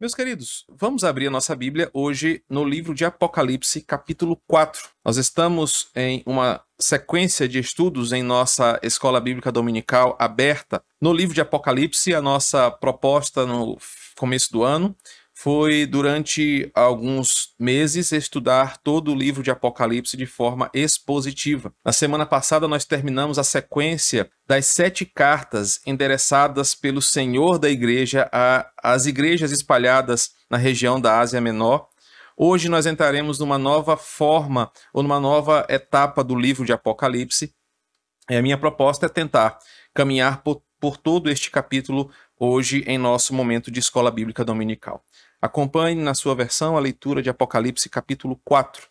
Meus queridos, vamos abrir a nossa Bíblia hoje no livro de Apocalipse, capítulo 4. Nós estamos em uma sequência de estudos em nossa escola bíblica dominical aberta no livro de Apocalipse. A nossa proposta no começo do ano foi, durante alguns meses, estudar todo o livro de Apocalipse de forma expositiva. Na semana passada, nós terminamos a sequência das sete cartas endereçadas pelo Senhor da Igreja às igrejas espalhadas na região da Ásia Menor. Hoje nós entraremos numa nova forma ou numa nova etapa do livro de Apocalipse. E a minha proposta é tentar caminhar por, por todo este capítulo hoje em nosso momento de escola bíblica dominical. Acompanhe na sua versão a leitura de Apocalipse capítulo 4.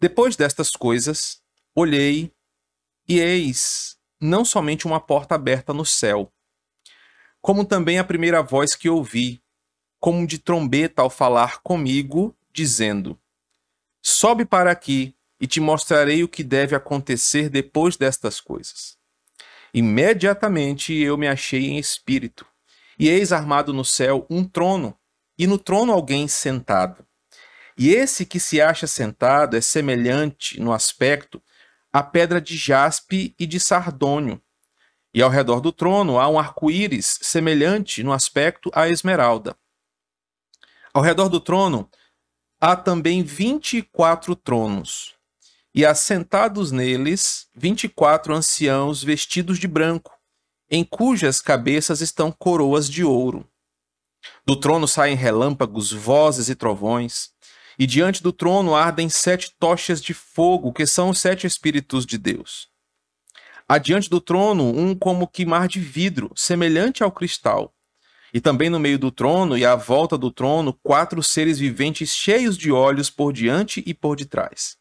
Depois destas coisas, olhei e eis não somente uma porta aberta no céu, como também a primeira voz que ouvi, como de trombeta ao falar comigo, dizendo: Sobe para aqui e te mostrarei o que deve acontecer depois destas coisas. Imediatamente eu me achei em espírito, e eis armado no céu um trono e no trono alguém sentado. E esse que se acha sentado é semelhante no aspecto à pedra de jaspe e de sardônio. E ao redor do trono há um arco-íris semelhante no aspecto à esmeralda. Ao redor do trono há também vinte e quatro tronos, e assentados neles vinte e quatro anciãos vestidos de branco, em cujas cabeças estão coroas de ouro. Do trono saem relâmpagos, vozes e trovões, e diante do trono ardem sete tochas de fogo, que são os sete Espíritos de Deus. Adiante do trono, um como que mar de vidro, semelhante ao cristal. E também no meio do trono e à volta do trono, quatro seres viventes cheios de olhos por diante e por detrás.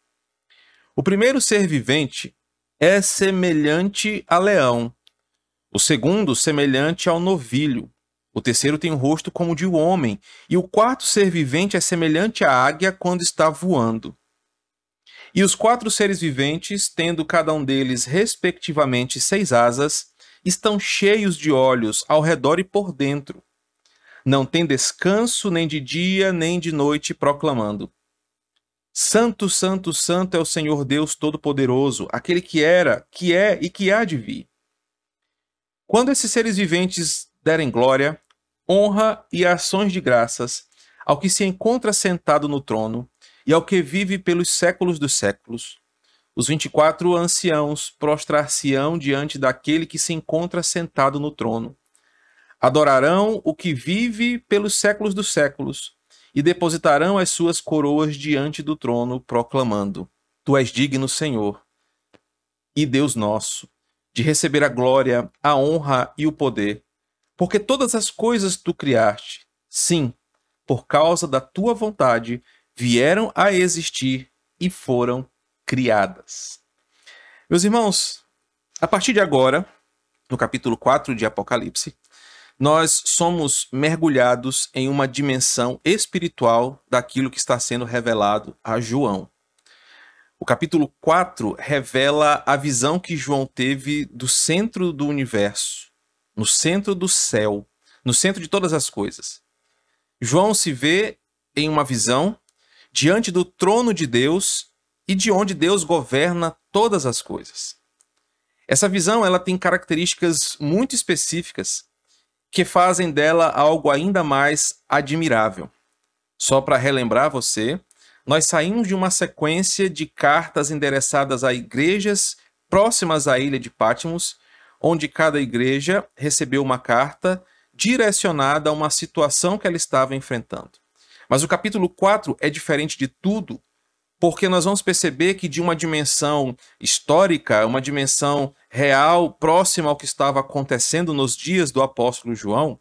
O primeiro ser vivente é semelhante a leão, o segundo, semelhante ao novilho, o terceiro tem um rosto como o de um homem, e o quarto ser vivente é semelhante à águia quando está voando. E os quatro seres viventes, tendo cada um deles respectivamente seis asas, estão cheios de olhos ao redor e por dentro. Não tem descanso nem de dia nem de noite, proclamando: Santo, Santo, Santo é o Senhor Deus Todo-Poderoso, aquele que era, que é e que há de vir. Quando esses seres viventes derem glória, honra e ações de graças ao que se encontra sentado no trono e ao que vive pelos séculos dos séculos. Os vinte e quatro anciãos prostrar-se-ão diante daquele que se encontra sentado no trono. Adorarão o que vive pelos séculos dos séculos e depositarão as suas coroas diante do trono, proclamando: Tu és digno, Senhor, e Deus nosso, de receber a glória, a honra e o poder porque todas as coisas tu criaste, sim, por causa da tua vontade, vieram a existir e foram criadas. Meus irmãos, a partir de agora, no capítulo 4 de Apocalipse, nós somos mergulhados em uma dimensão espiritual daquilo que está sendo revelado a João. O capítulo 4 revela a visão que João teve do centro do universo no centro do céu, no centro de todas as coisas. João se vê em uma visão diante do trono de Deus e de onde Deus governa todas as coisas. Essa visão ela tem características muito específicas que fazem dela algo ainda mais admirável. Só para relembrar você, nós saímos de uma sequência de cartas endereçadas a igrejas próximas à ilha de Patmos onde cada igreja recebeu uma carta direcionada a uma situação que ela estava enfrentando. Mas o capítulo 4 é diferente de tudo, porque nós vamos perceber que de uma dimensão histórica, uma dimensão real, próxima ao que estava acontecendo nos dias do apóstolo João,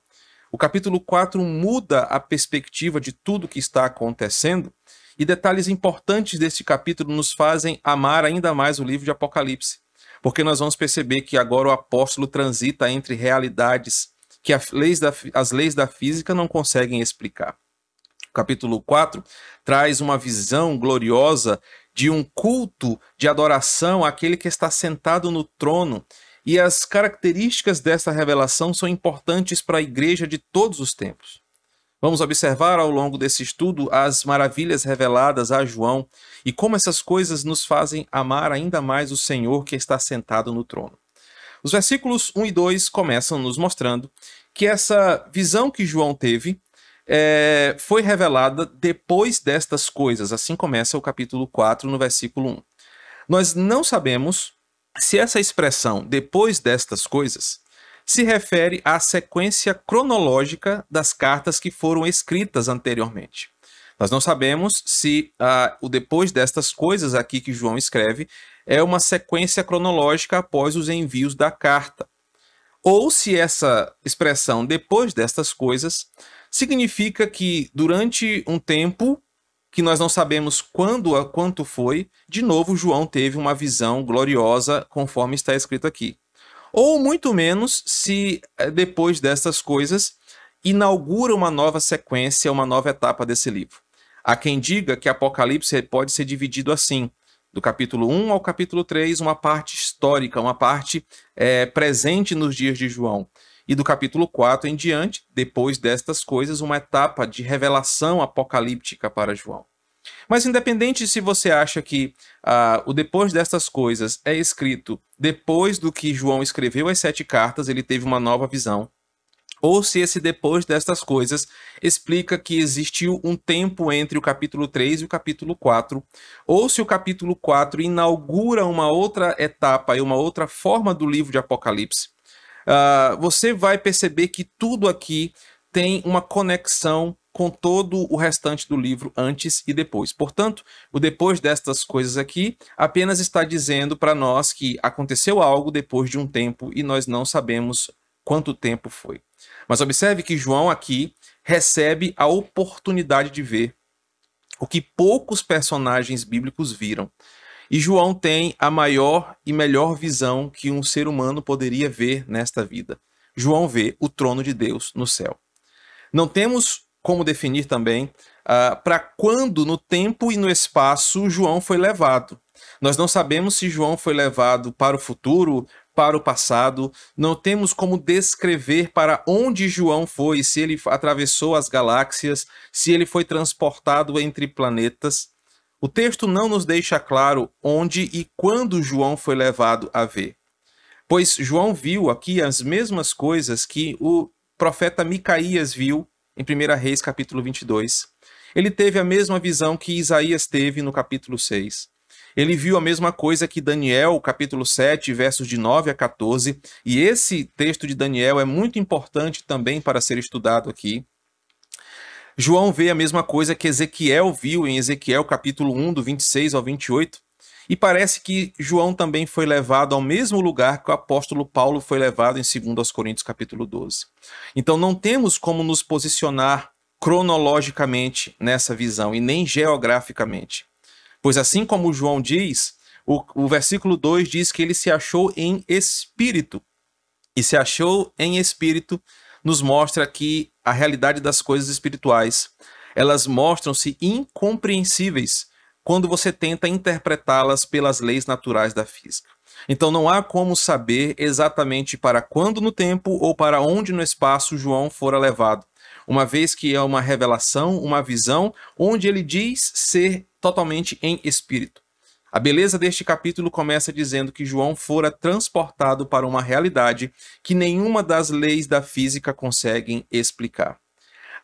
o capítulo 4 muda a perspectiva de tudo que está acontecendo, e detalhes importantes deste capítulo nos fazem amar ainda mais o livro de Apocalipse porque nós vamos perceber que agora o apóstolo transita entre realidades que as leis da, as leis da física não conseguem explicar. O capítulo 4 traz uma visão gloriosa de um culto de adoração àquele que está sentado no trono. E as características dessa revelação são importantes para a igreja de todos os tempos. Vamos observar ao longo desse estudo as maravilhas reveladas a João e como essas coisas nos fazem amar ainda mais o Senhor que está sentado no trono. Os versículos 1 e 2 começam nos mostrando que essa visão que João teve é, foi revelada depois destas coisas. Assim começa o capítulo 4, no versículo 1. Nós não sabemos se essa expressão depois destas coisas se refere à sequência cronológica das cartas que foram escritas anteriormente. Nós não sabemos se ah, o depois destas coisas aqui que João escreve é uma sequência cronológica após os envios da carta, ou se essa expressão depois destas coisas significa que durante um tempo que nós não sabemos quando quanto foi, de novo João teve uma visão gloriosa, conforme está escrito aqui. Ou muito menos se eh, depois dessas coisas inaugura uma nova sequência, uma nova etapa desse livro. Há quem diga que Apocalipse pode ser dividido assim: do capítulo 1 ao capítulo 3, uma parte histórica, uma parte é, presente nos dias de João. E do capítulo 4 em diante, depois destas coisas, uma etapa de revelação apocalíptica para João. Mas independente se você acha que uh, o depois destas coisas é escrito depois do que João escreveu as sete cartas, ele teve uma nova visão, ou se esse depois destas coisas explica que existiu um tempo entre o capítulo 3 e o capítulo 4, ou se o capítulo 4 inaugura uma outra etapa e uma outra forma do livro de Apocalipse, uh, você vai perceber que tudo aqui tem uma conexão com todo o restante do livro antes e depois. Portanto, o depois destas coisas aqui apenas está dizendo para nós que aconteceu algo depois de um tempo e nós não sabemos quanto tempo foi. Mas observe que João aqui recebe a oportunidade de ver o que poucos personagens bíblicos viram. E João tem a maior e melhor visão que um ser humano poderia ver nesta vida. João vê o trono de Deus no céu. Não temos como definir também uh, para quando no tempo e no espaço João foi levado. Nós não sabemos se João foi levado para o futuro, para o passado, não temos como descrever para onde João foi, se ele atravessou as galáxias, se ele foi transportado entre planetas. O texto não nos deixa claro onde e quando João foi levado a ver. Pois João viu aqui as mesmas coisas que o profeta Micaías viu em 1 Reis capítulo 22. Ele teve a mesma visão que Isaías teve no capítulo 6. Ele viu a mesma coisa que Daniel, capítulo 7, versos de 9 a 14, e esse texto de Daniel é muito importante também para ser estudado aqui. João vê a mesma coisa que Ezequiel viu em Ezequiel capítulo 1, do 26 ao 28. E parece que João também foi levado ao mesmo lugar que o apóstolo Paulo foi levado em 2 Coríntios capítulo 12. Então não temos como nos posicionar cronologicamente nessa visão e nem geograficamente. Pois assim como João diz, o, o versículo 2 diz que ele se achou em espírito. E se achou em espírito nos mostra que a realidade das coisas espirituais, elas mostram-se incompreensíveis quando você tenta interpretá-las pelas leis naturais da física. Então não há como saber exatamente para quando no tempo ou para onde no espaço João fora levado, uma vez que é uma revelação, uma visão, onde ele diz ser totalmente em espírito. A beleza deste capítulo começa dizendo que João fora transportado para uma realidade que nenhuma das leis da física conseguem explicar.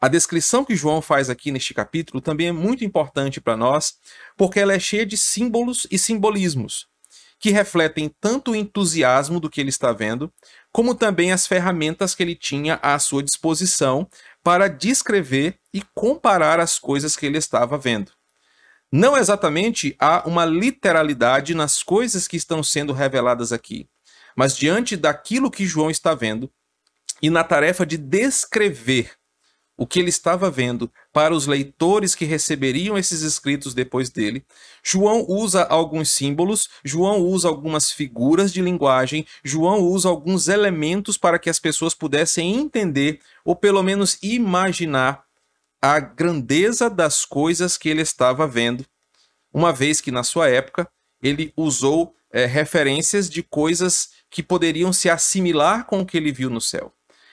A descrição que João faz aqui neste capítulo também é muito importante para nós, porque ela é cheia de símbolos e simbolismos, que refletem tanto o entusiasmo do que ele está vendo, como também as ferramentas que ele tinha à sua disposição para descrever e comparar as coisas que ele estava vendo. Não exatamente há uma literalidade nas coisas que estão sendo reveladas aqui, mas diante daquilo que João está vendo e na tarefa de descrever o que ele estava vendo para os leitores que receberiam esses escritos depois dele, João usa alguns símbolos, João usa algumas figuras de linguagem, João usa alguns elementos para que as pessoas pudessem entender ou pelo menos imaginar a grandeza das coisas que ele estava vendo, uma vez que na sua época ele usou é, referências de coisas que poderiam se assimilar com o que ele viu no céu.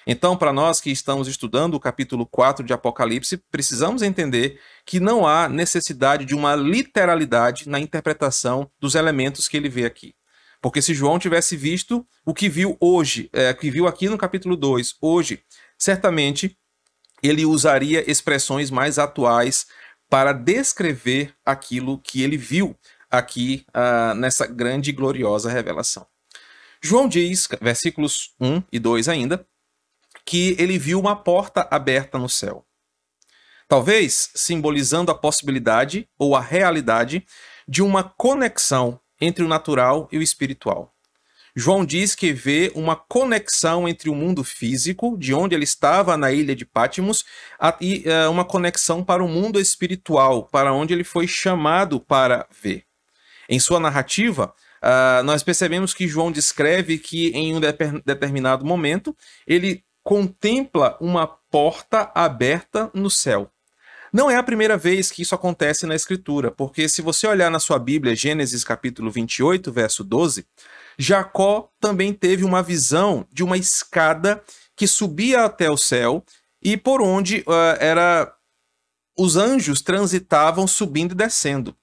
Então, para nós que estamos estudando o capítulo 4 de Apocalipse, precisamos entender que não há necessidade de uma literalidade na interpretação dos elementos que ele vê aqui. Porque se João tivesse visto o que viu hoje, é, que viu aqui no capítulo 2, hoje, certamente ele usaria expressões mais atuais para descrever aquilo que ele viu aqui uh, nessa grande e gloriosa revelação. João diz, versículos 1 e 2 ainda, que ele viu uma porta aberta no céu. Talvez simbolizando a possibilidade ou a realidade de uma conexão entre o natural e o espiritual. João diz que vê uma conexão entre o mundo físico, de onde ele estava na ilha de Pátimos, e uh, uma conexão para o mundo espiritual, para onde ele foi chamado para ver. Em sua narrativa, uh, nós percebemos que João descreve que em um de determinado momento ele contempla uma porta aberta no céu. Não é a primeira vez que isso acontece na Escritura, porque se você olhar na sua Bíblia, Gênesis capítulo 28, verso 12, Jacó também teve uma visão de uma escada que subia até o céu e por onde uh, era os anjos transitavam subindo e descendo.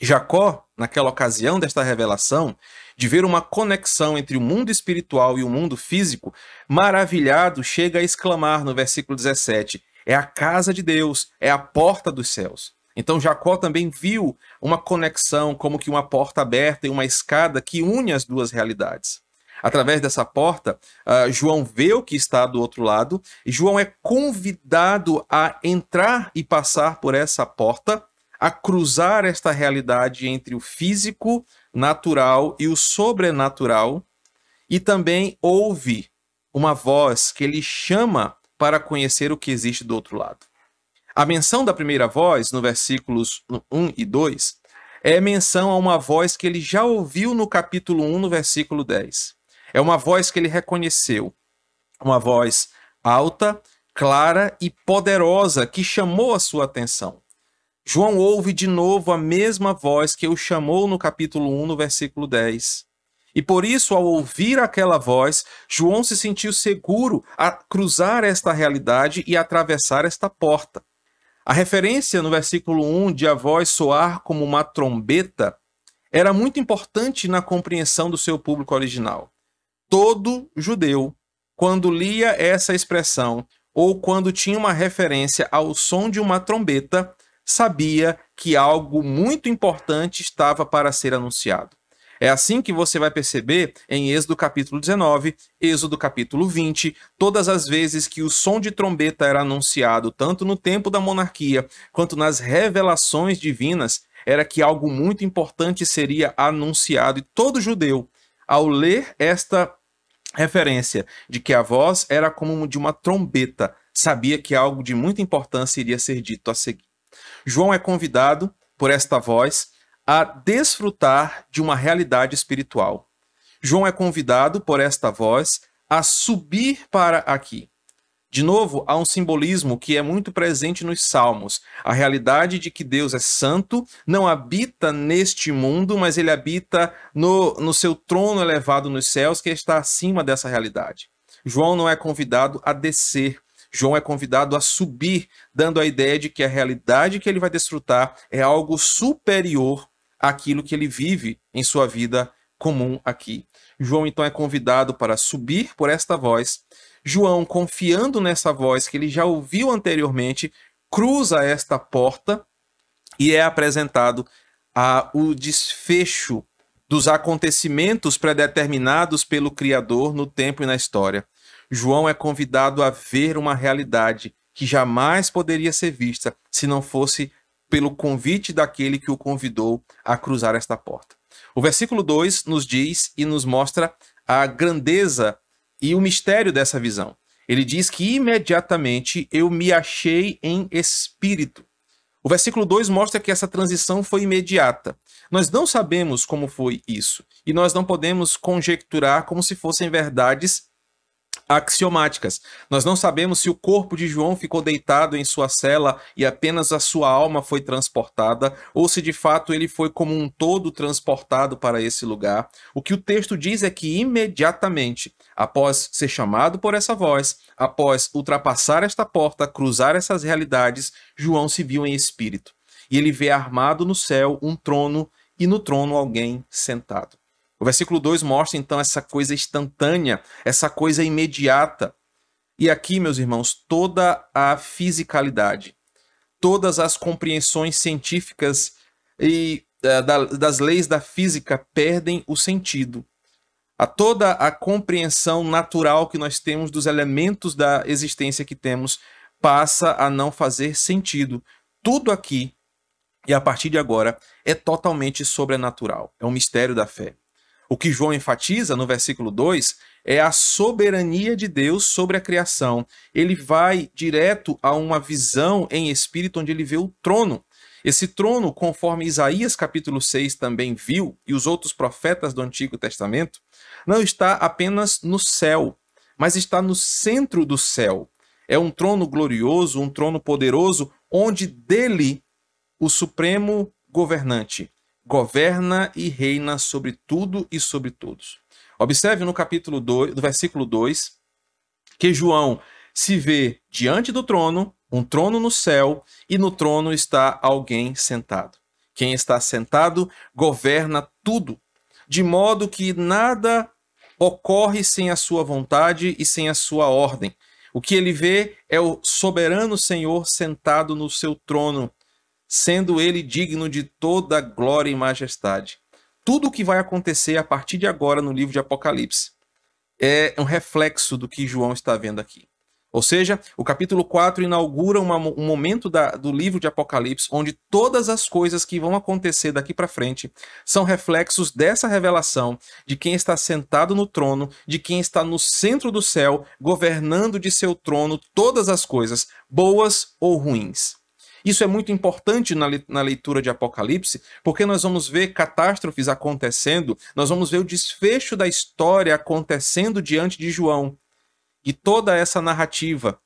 Jacó, naquela ocasião desta revelação, de ver uma conexão entre o mundo espiritual e o mundo físico, maravilhado, chega a exclamar no versículo 17: É a casa de Deus, é a porta dos céus. Então Jacó também viu uma conexão, como que uma porta aberta e uma escada que une as duas realidades. Através dessa porta, uh, João vê o que está do outro lado, e João é convidado a entrar e passar por essa porta a cruzar esta realidade entre o físico, natural e o sobrenatural, e também ouve uma voz que ele chama para conhecer o que existe do outro lado. A menção da primeira voz, no versículos 1 e 2, é menção a uma voz que ele já ouviu no capítulo 1, no versículo 10. É uma voz que ele reconheceu, uma voz alta, clara e poderosa que chamou a sua atenção. João ouve de novo a mesma voz que o chamou no capítulo 1, no versículo 10. E por isso, ao ouvir aquela voz, João se sentiu seguro a cruzar esta realidade e atravessar esta porta. A referência no versículo 1 de a voz soar como uma trombeta era muito importante na compreensão do seu público original. Todo judeu, quando lia essa expressão ou quando tinha uma referência ao som de uma trombeta, sabia que algo muito importante estava para ser anunciado. É assim que você vai perceber em Êxodo capítulo 19, Êxodo capítulo 20, todas as vezes que o som de trombeta era anunciado, tanto no tempo da monarquia quanto nas revelações divinas, era que algo muito importante seria anunciado. E todo judeu, ao ler esta referência de que a voz era como de uma trombeta, sabia que algo de muita importância iria ser dito a seguir. João é convidado por esta voz a desfrutar de uma realidade espiritual. João é convidado por esta voz a subir para aqui. De novo, há um simbolismo que é muito presente nos Salmos. A realidade de que Deus é santo, não habita neste mundo, mas ele habita no, no seu trono elevado nos céus, que está acima dessa realidade. João não é convidado a descer, João é convidado a subir, dando a ideia de que a realidade que ele vai desfrutar é algo superior àquilo que ele vive em sua vida comum aqui. João então é convidado para subir por esta voz. João, confiando nessa voz que ele já ouviu anteriormente, cruza esta porta e é apresentado a o desfecho dos acontecimentos predeterminados pelo Criador no tempo e na história. João é convidado a ver uma realidade que jamais poderia ser vista se não fosse pelo convite daquele que o convidou a cruzar esta porta. O versículo 2 nos diz e nos mostra a grandeza e o mistério dessa visão. Ele diz que imediatamente eu me achei em espírito. O versículo 2 mostra que essa transição foi imediata. Nós não sabemos como foi isso, e nós não podemos conjecturar como se fossem verdades axiomáticas. Nós não sabemos se o corpo de João ficou deitado em sua cela e apenas a sua alma foi transportada, ou se de fato ele foi como um todo transportado para esse lugar. O que o texto diz é que imediatamente Após ser chamado por essa voz, após ultrapassar esta porta, cruzar essas realidades, João se viu em espírito. E ele vê armado no céu um trono e no trono alguém sentado. O versículo 2 mostra então essa coisa instantânea, essa coisa imediata. E aqui, meus irmãos, toda a fisicalidade, todas as compreensões científicas e uh, das leis da física perdem o sentido a toda a compreensão natural que nós temos dos elementos da existência que temos passa a não fazer sentido. Tudo aqui e a partir de agora é totalmente sobrenatural, é um mistério da fé. O que João enfatiza no versículo 2 é a soberania de Deus sobre a criação. Ele vai direto a uma visão em espírito onde ele vê o trono. Esse trono, conforme Isaías capítulo 6 também viu, e os outros profetas do Antigo Testamento, não está apenas no céu, mas está no centro do céu. É um trono glorioso, um trono poderoso, onde dele o supremo governante governa e reina sobre tudo e sobre todos. Observe no capítulo 2, do versículo 2, que João se vê diante do trono, um trono no céu, e no trono está alguém sentado. Quem está sentado governa tudo, de modo que nada ocorre sem a sua vontade e sem a sua ordem. O que ele vê é o soberano Senhor sentado no seu trono, sendo ele digno de toda glória e majestade. Tudo o que vai acontecer a partir de agora no livro de Apocalipse é um reflexo do que João está vendo aqui. Ou seja, o capítulo 4 inaugura uma, um momento da, do livro de Apocalipse onde todas as coisas que vão acontecer daqui para frente são reflexos dessa revelação de quem está sentado no trono, de quem está no centro do céu, governando de seu trono todas as coisas, boas ou ruins. Isso é muito importante na, na leitura de Apocalipse, porque nós vamos ver catástrofes acontecendo, nós vamos ver o desfecho da história acontecendo diante de João. E toda essa narrativa,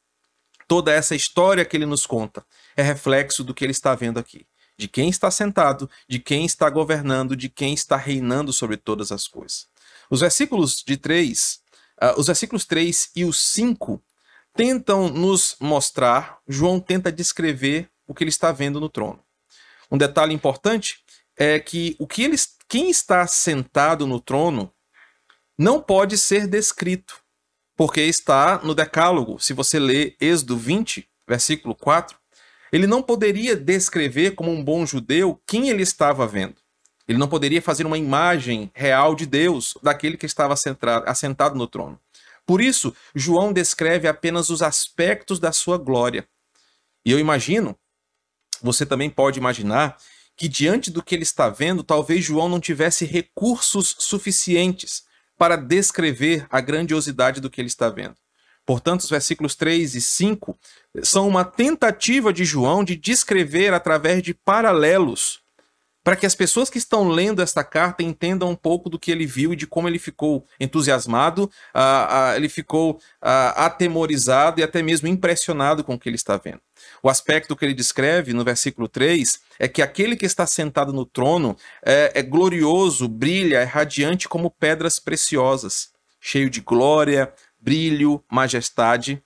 toda essa história que ele nos conta, é reflexo do que ele está vendo aqui. De quem está sentado, de quem está governando, de quem está reinando sobre todas as coisas. Os versículos de 3, uh, ah, os versículos 3 e os 5 tentam nos mostrar, João tenta descrever o que ele está vendo no trono. Um detalhe importante é que o que ele, quem está sentado no trono não pode ser descrito porque está no Decálogo. Se você ler Êxodo 20, versículo 4, ele não poderia descrever como um bom judeu quem ele estava vendo. Ele não poderia fazer uma imagem real de Deus, daquele que estava assentado no trono. Por isso, João descreve apenas os aspectos da sua glória. E eu imagino, você também pode imaginar, que diante do que ele está vendo, talvez João não tivesse recursos suficientes para descrever a grandiosidade do que ele está vendo. Portanto, os versículos 3 e 5 são uma tentativa de João de descrever através de paralelos, para que as pessoas que estão lendo esta carta entendam um pouco do que ele viu e de como ele ficou entusiasmado, ele ficou atemorizado e até mesmo impressionado com o que ele está vendo. O aspecto que ele descreve no versículo 3 é que aquele que está sentado no trono é, é glorioso, brilha, é radiante como pedras preciosas, cheio de glória, brilho, majestade.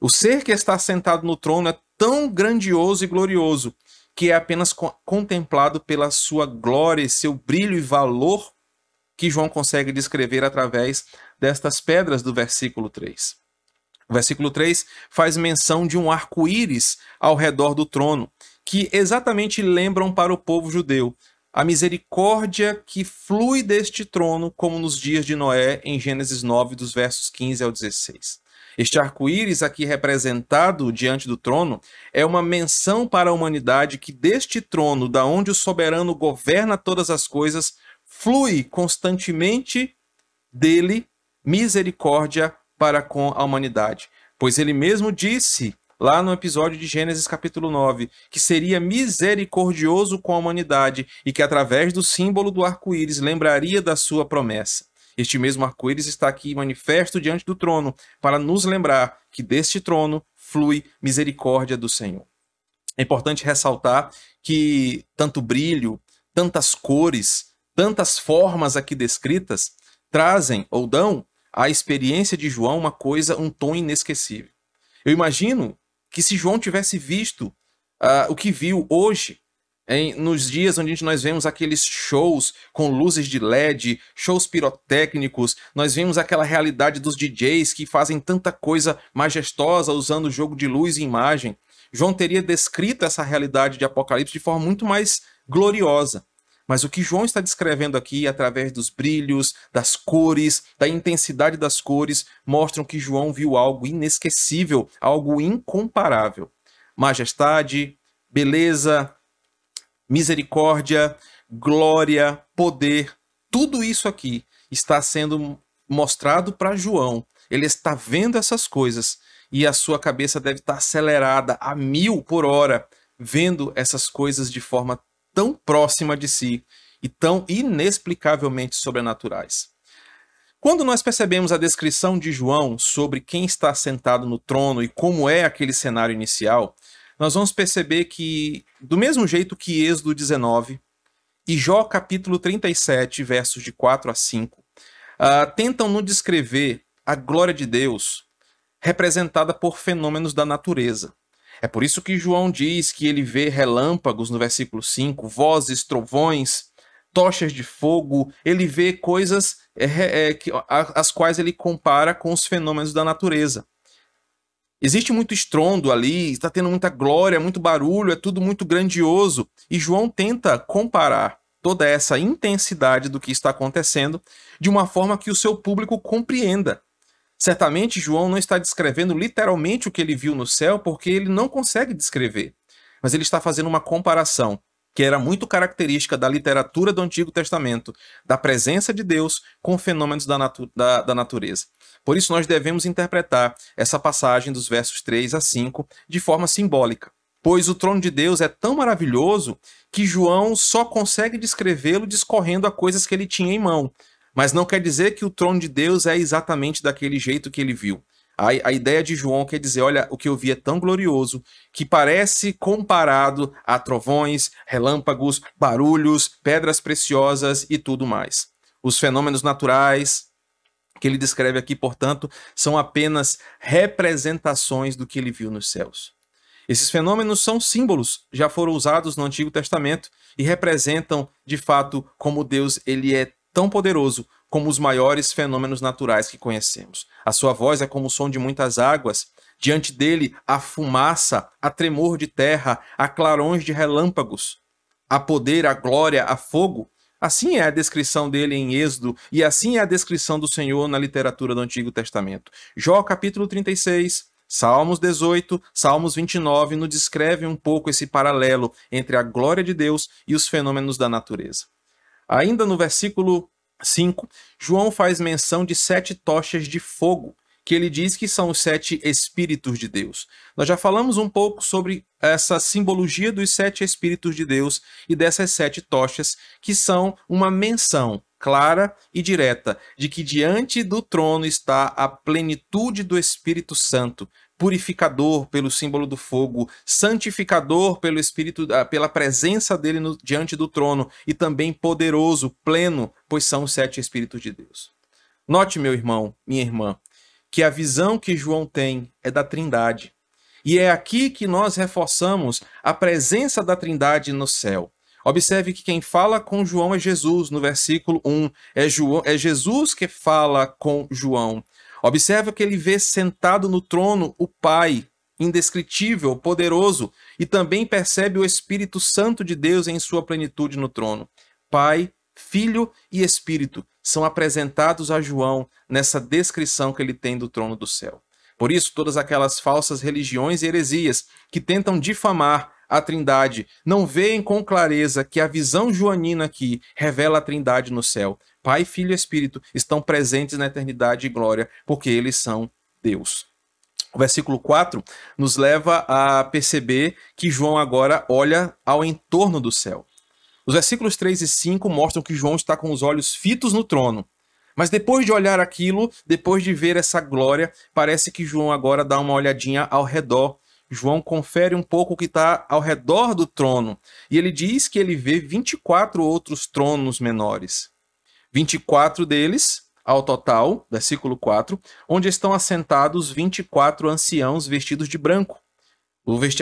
O ser que está sentado no trono é tão grandioso e glorioso que é apenas co contemplado pela sua glória, seu brilho e valor que João consegue descrever através destas pedras do versículo 3. O versículo 3 faz menção de um arco-íris ao redor do trono, que exatamente lembram para o povo judeu a misericórdia que flui deste trono, como nos dias de Noé, em Gênesis 9, dos versos 15 ao 16. Este arco-íris aqui representado diante do trono é uma menção para a humanidade que deste trono, da onde o soberano governa todas as coisas, flui constantemente dele misericórdia para com a humanidade. Pois ele mesmo disse lá no episódio de Gênesis capítulo 9, que seria misericordioso com a humanidade e que através do símbolo do arco-íris lembraria da sua promessa. Este mesmo arco-íris está aqui manifesto diante do trono para nos lembrar que deste trono flui misericórdia do Senhor. É importante ressaltar que tanto brilho, tantas cores, tantas formas aqui descritas trazem ou dão à experiência de João uma coisa, um tom inesquecível. Eu imagino que se João tivesse visto uh, o que viu hoje, em, nos dias onde nós vemos aqueles shows com luzes de LED, shows pirotécnicos, nós vemos aquela realidade dos DJs que fazem tanta coisa majestosa usando jogo de luz e imagem. João teria descrito essa realidade de Apocalipse de forma muito mais gloriosa. Mas o que João está descrevendo aqui, através dos brilhos, das cores, da intensidade das cores, mostram que João viu algo inesquecível, algo incomparável. Majestade, beleza, misericórdia, glória, poder, tudo isso aqui está sendo mostrado para João. Ele está vendo essas coisas e a sua cabeça deve estar acelerada a mil por hora, vendo essas coisas de forma tão próxima de si e tão inexplicavelmente sobrenaturais. Quando nós percebemos a descrição de João sobre quem está sentado no trono e como é aquele cenário inicial, nós vamos perceber que, do mesmo jeito que Êxodo 19 e Jó capítulo 37, versos de 4 a 5, uh, ah, tentam nos descrever a glória de Deus representada por fenômenos da natureza. É por isso que João diz que ele vê relâmpagos no versículo 5, vozes, trovões, tochas de fogo, ele vê coisas é, é, que, as quais ele compara com os fenômenos da natureza. Existe muito estrondo ali, está tendo muita glória, muito barulho, é tudo muito grandioso. E João tenta comparar toda essa intensidade do que está acontecendo de uma forma que o seu público compreenda. Certamente, João não está descrevendo literalmente o que ele viu no céu, porque ele não consegue descrever. Mas ele está fazendo uma comparação que era muito característica da literatura do Antigo Testamento, da presença de Deus com fenômenos da, natu da, da natureza. Por isso, nós devemos interpretar essa passagem dos versos 3 a 5 de forma simbólica. Pois o trono de Deus é tão maravilhoso que João só consegue descrevê-lo discorrendo a coisas que ele tinha em mão. Mas não quer dizer que o trono de Deus é exatamente daquele jeito que ele viu. A, a, ideia de João quer dizer: olha, o que eu vi é tão glorioso que parece comparado a trovões, relâmpagos, barulhos, pedras preciosas e tudo mais. Os fenômenos naturais que ele descreve aqui, portanto, são apenas representações do que ele viu nos céus. Esses fenômenos são símbolos, já foram usados no Antigo Testamento e representam, de fato, como Deus ele é tão poderoso como os maiores fenômenos naturais que conhecemos. A sua voz é como o som de muitas águas, diante dele há fumaça, há tremor de terra, há clarões de relâmpagos, há poder, há glória, há fogo. Assim é a descrição dele em Êxodo, e assim é a descrição do Senhor na literatura do Antigo Testamento. Jó capítulo 36, Salmos 18, Salmos 29 nos descreve um pouco esse paralelo entre a glória de Deus e os fenômenos da natureza. Ainda no versículo 5, João faz menção de sete tochas de fogo, que ele diz que são os sete Espíritos de Deus. Nós já falamos um pouco sobre essa simbologia dos sete Espíritos de Deus e dessas sete tochas, que são uma menção clara e direta de que diante do trono está a plenitude do Espírito Santo, purificador pelo símbolo do fogo, santificador pelo espírito, ah, pela presença dele no, diante do trono e também poderoso, pleno, pois são os sete espíritos de Deus. Note, meu irmão, minha irmã, que a visão que João tem é da Trindade. E é aqui que nós reforçamos a presença da Trindade no céu. Observe que quem fala com João é Jesus, no versículo 1. É, João, é Jesus que fala com João. Observa que ele vê sentado no trono o Pai, indescritível, poderoso, e também percebe o Espírito Santo de Deus em sua plenitude no trono. Pai, Filho e Espírito são apresentados a João nessa descrição que ele tem do trono do céu. Por isso, todas aquelas falsas religiões e heresias que tentam difamar a Trindade não veem com clareza que a visão joanina aqui revela a Trindade no céu, Pai, Filho e Espírito estão presentes na eternidade e glória, porque eles são Deus. O versículo 4 nos leva a perceber que João agora olha ao entorno do céu. Os versículos 3 e 5 mostram que João está com os olhos fitos no trono. Mas depois de olhar aquilo, depois de ver essa glória, parece que João agora dá uma olhadinha ao redor. João confere um pouco o que está ao redor do trono. E ele diz que ele vê 24 outros tronos menores. 24 deles ao total, versículo 4, onde estão assentados 24 anciãos vestidos de branco.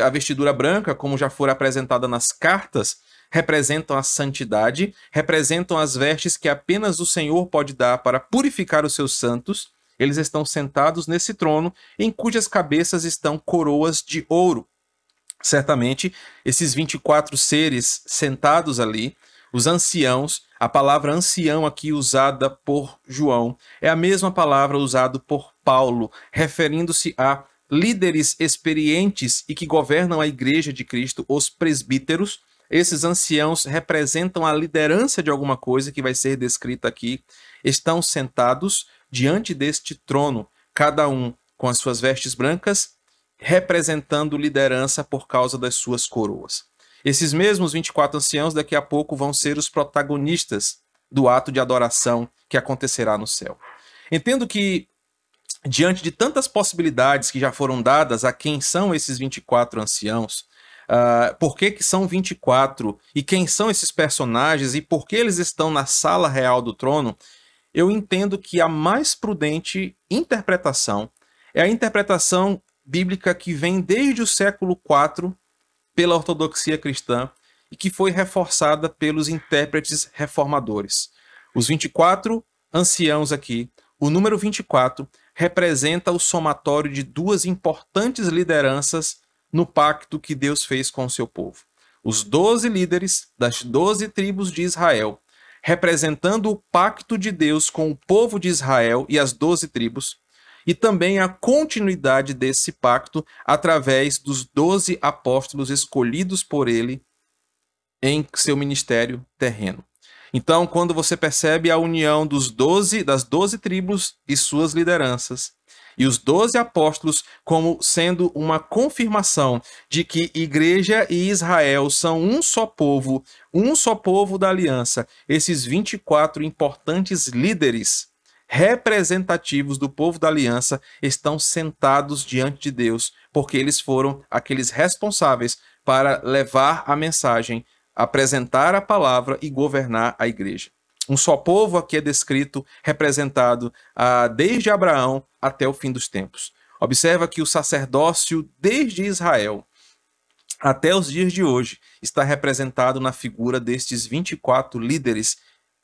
A vestidura branca, como já for apresentada nas cartas, representam a santidade, representam as vestes que apenas o Senhor pode dar para purificar os seus santos. Eles estão sentados nesse trono, em cujas cabeças estão coroas de ouro. Certamente, esses 24 seres sentados ali, os anciãos, a palavra ancião aqui usada por João é a mesma palavra usada por Paulo, referindo-se a líderes experientes e que governam a igreja de Cristo, os presbíteros. Esses anciãos representam a liderança de alguma coisa que vai ser descrita aqui. Estão sentados diante deste trono, cada um com as suas vestes brancas, representando liderança por causa das suas coroas. Esses mesmos 24 anciãos daqui a pouco vão ser os protagonistas do ato de adoração que acontecerá no céu. Entendo que diante de tantas possibilidades que já foram dadas a quem são esses 24 anciãos, uh, por que, que são 24 e quem são esses personagens e por que eles estão na sala real do trono, eu entendo que a mais prudente interpretação é a interpretação bíblica que vem desde o século IV pela ortodoxia cristã e que foi reforçada pelos intérpretes reformadores. Os 24 anciãos aqui, o número 24 representa o somatório de duas importantes lideranças no pacto que Deus fez com o seu povo. Os doze líderes das doze tribos de Israel, representando o pacto de Deus com o povo de Israel e as doze tribos, e também a continuidade desse pacto através dos doze apóstolos escolhidos por ele em seu ministério terreno. Então, quando você percebe a união dos 12, das doze tribos e suas lideranças, e os doze apóstolos como sendo uma confirmação de que igreja e Israel são um só povo, um só povo da aliança, esses 24 importantes líderes representativos do povo da aliança estão sentados diante de Deus, porque eles foram aqueles responsáveis para levar a mensagem apresentar a palavra e governar a igreja. Um só povo aqui é descrito, representado ah, desde Abraão até o fim dos tempos. Observa que o sacerdócio desde Israel até os dias de hoje está representado na figura destes 24 líderes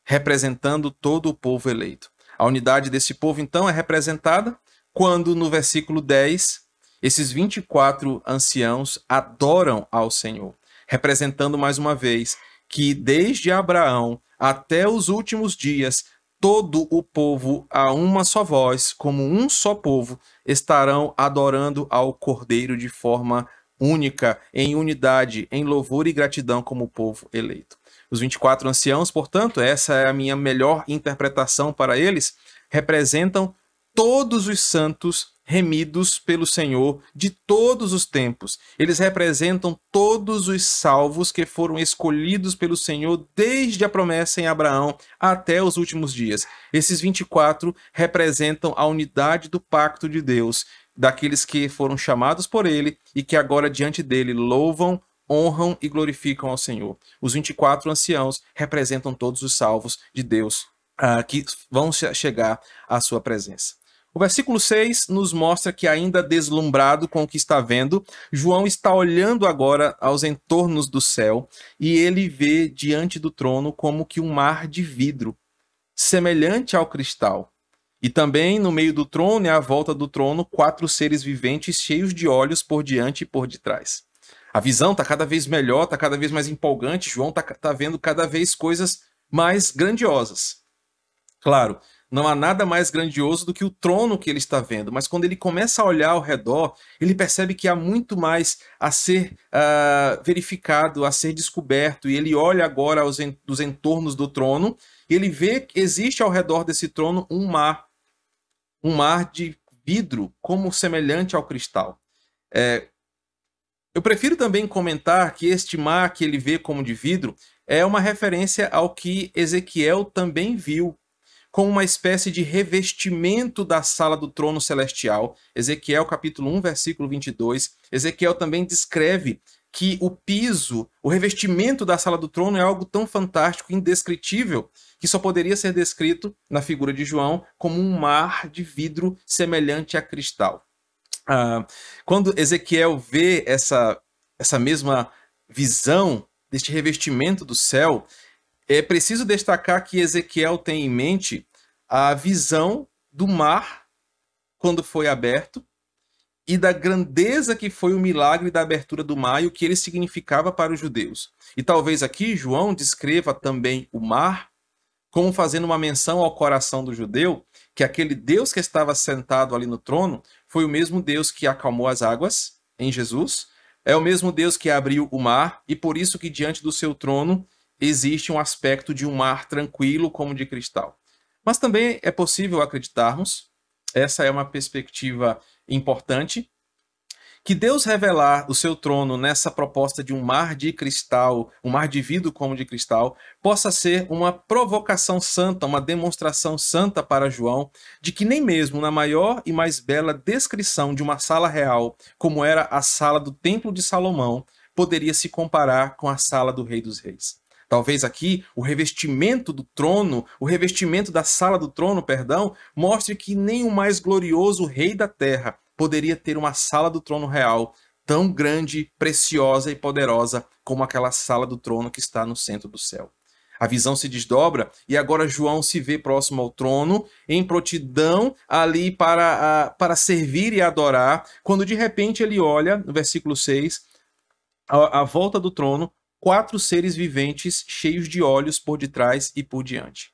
representando todo o povo eleito. A unidade desse povo, então, é representada quando, no versículo 10, esses 24 anciãos adoram ao Senhor representando mais uma vez que desde Abraão até os últimos dias, todo o povo a uma só voz, como um só povo, estarão adorando ao Cordeiro de forma única, em unidade, em louvor e gratidão como povo eleito. Os 24 anciãos, portanto, essa é a minha melhor interpretação para eles, representam todos os santos remidos pelo Senhor de todos os tempos. Eles representam todos os salvos que foram escolhidos pelo Senhor desde a promessa em Abraão até os últimos dias. Esses 24 representam a unidade do pacto de Deus, daqueles que foram chamados por ele e que agora diante dele louvam, honram e glorificam ao Senhor. Os 24 anciãos representam todos os salvos de Deus uh, que vão chegar à sua presença. O versículo 6 nos mostra que, ainda deslumbrado com o que está vendo, João está olhando agora aos entornos do céu e ele vê diante do trono como que um mar de vidro, semelhante ao cristal. E também no meio do trono e à volta do trono, quatro seres viventes cheios de olhos por diante e por detrás. A visão está cada vez melhor, está cada vez mais empolgante. João está tá vendo cada vez coisas mais grandiosas. Claro, não há nada mais grandioso do que o trono que ele está vendo, mas quando ele começa a olhar ao redor, ele percebe que há muito mais a ser uh, verificado, a ser descoberto, e ele olha agora aos en dos entornos do trono, e ele vê que existe ao redor desse trono um mar, um mar de vidro, como semelhante ao cristal. É, eu prefiro também comentar que este mar que ele vê como de vidro é uma referência ao que Ezequiel também viu como uma espécie de revestimento da sala do trono celestial. Ezequiel capítulo 1, versículo 22. Ezequiel também descreve que o piso, o revestimento da sala do trono é algo tão fantástico, indescritível, que só poderia ser descrito na figura de João como um mar de vidro semelhante a cristal. Ah, quando Ezequiel vê essa, essa mesma visão deste revestimento do céu, é preciso destacar que Ezequiel tem em mente a visão do mar quando foi aberto e da grandeza que foi o milagre da abertura do mar e o que ele significava para os judeus. E talvez aqui João descreva também o mar como fazendo uma menção ao coração do judeu, que aquele Deus que estava sentado ali no trono foi o mesmo Deus que acalmou as águas em Jesus, é o mesmo Deus que abriu o mar e por isso que diante do seu trono existe um aspecto de um mar tranquilo como de cristal. Mas também é possível acreditarmos, essa é uma perspectiva importante, que Deus revelar o seu trono nessa proposta de um mar de cristal, um mar de vidro como de cristal, possa ser uma provocação santa, uma demonstração santa para João de que nem mesmo na maior e mais bela descrição de uma sala real, como era a sala do Templo de Salomão, poderia se comparar com a sala do Rei dos Reis. Talvez aqui o revestimento do trono, o revestimento da sala do trono, perdão, mostre que nem o mais glorioso rei da terra poderia ter uma sala do trono real tão grande, preciosa e poderosa como aquela sala do trono que está no centro do céu. A visão se desdobra e agora João se vê próximo ao trono, em prontidão ali para, para servir e adorar, quando de repente ele olha, no versículo 6, à volta do trono, quatro seres viventes cheios de olhos por detrás e por diante.